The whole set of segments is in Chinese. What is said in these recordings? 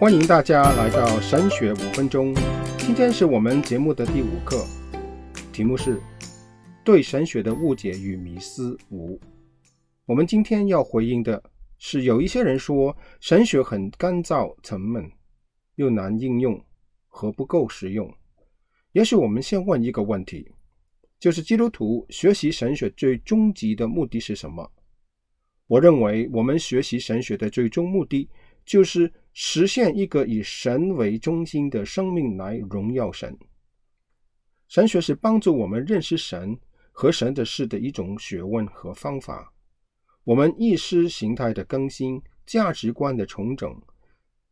欢迎大家来到神学五分钟。今天是我们节目的第五课，题目是“对神学的误解与迷思五”。我们今天要回应的是，有一些人说神学很干燥沉闷，又难应用和不够实用。也许我们先问一个问题，就是基督徒学习神学最终极的目的是什么？我认为，我们学习神学的最终目的，就是实现一个以神为中心的生命来荣耀神。神学是帮助我们认识神和神的事的一种学问和方法。我们意识形态的更新、价值观的重整，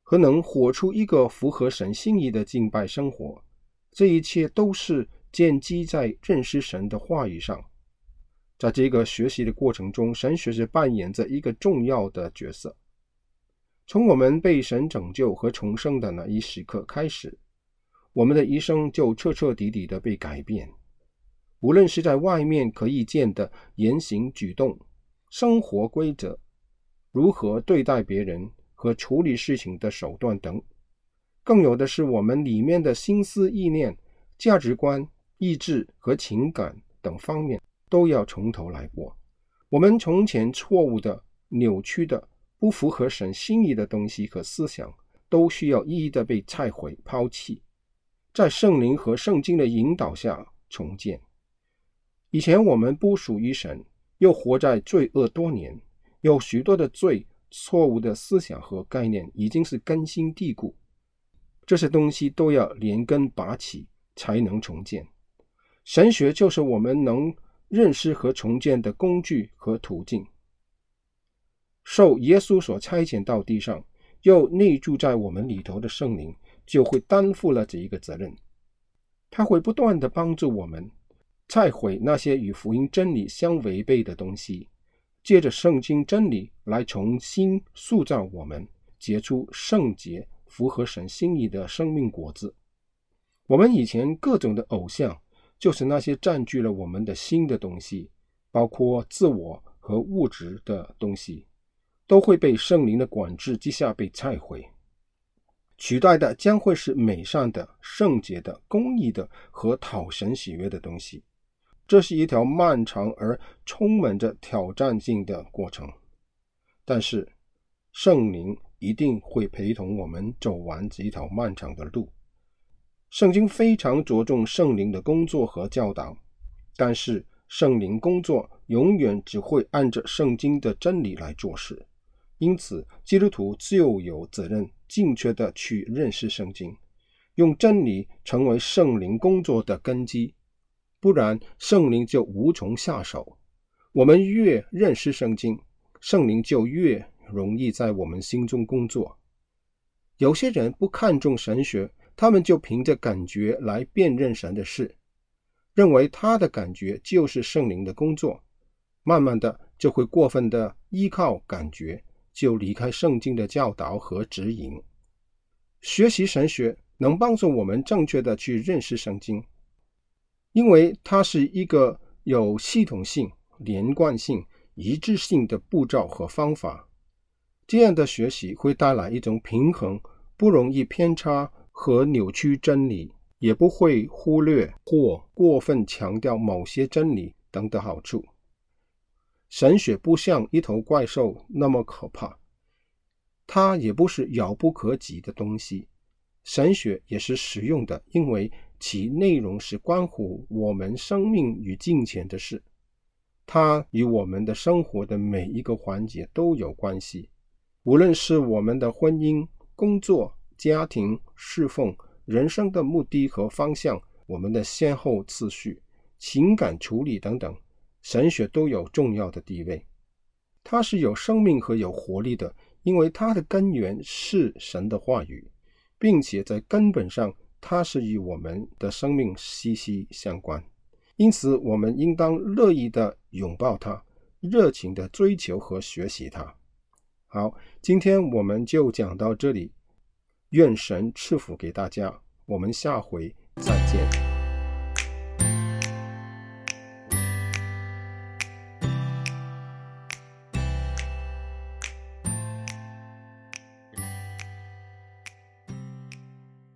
和能活出一个符合神心意的敬拜生活，这一切都是建基在认识神的话语上。在这个学习的过程中，神学是扮演着一个重要的角色。从我们被神拯救和重生的那一时刻开始，我们的一生就彻彻底底的被改变。无论是在外面可以见的言行举动、生活规则、如何对待别人和处理事情的手段等，更有的是我们里面的心思意念、价值观、意志和情感等方面。都要从头来过。我们从前错误的、扭曲的、不符合神心意的东西和思想，都需要一一的被拆毁、抛弃，在圣灵和圣经的引导下重建。以前我们不属于神，又活在罪恶多年，有许多的罪、错误的思想和概念已经是根深蒂固，这些东西都要连根拔起，才能重建。神学就是我们能。认识和重建的工具和途径，受耶稣所差遣到地上，又内住在我们里头的圣灵，就会担负了这一个责任。他会不断地帮助我们拆毁那些与福音真理相违背的东西，借着圣经真理来重新塑造我们，结出圣洁、符合神心意的生命果子。我们以前各种的偶像。就是那些占据了我们的心的东西，包括自我和物质的东西，都会被圣灵的管制之下被拆毁，取代的将会是美善的、圣洁的、公义的和讨神喜悦的东西。这是一条漫长而充满着挑战性的过程，但是圣灵一定会陪同我们走完这一条漫长的路。圣经非常着重圣灵的工作和教导，但是圣灵工作永远只会按着圣经的真理来做事。因此，基督徒就有责任正确地去认识圣经，用真理成为圣灵工作的根基，不然圣灵就无从下手。我们越认识圣经，圣灵就越容易在我们心中工作。有些人不看重神学。他们就凭着感觉来辨认神的事，认为他的感觉就是圣灵的工作，慢慢的就会过分的依靠感觉，就离开圣经的教导和指引。学习神学能帮助我们正确的去认识圣经，因为它是一个有系统性、连贯性、一致性的步骤和方法。这样的学习会带来一种平衡，不容易偏差。和扭曲真理，也不会忽略或过分强调某些真理等的好处。神学不像一头怪兽那么可怕，它也不是遥不可及的东西。神学也是实用的，因为其内容是关乎我们生命与金钱的事，它与我们的生活的每一个环节都有关系，无论是我们的婚姻、工作。家庭侍奉、人生的目的和方向、我们的先后次序、情感处理等等，神学都有重要的地位。它是有生命和有活力的，因为它的根源是神的话语，并且在根本上，它是与我们的生命息息相关。因此，我们应当乐意的拥抱它，热情的追求和学习它。好，今天我们就讲到这里。愿神赐福给大家，我们下回再见。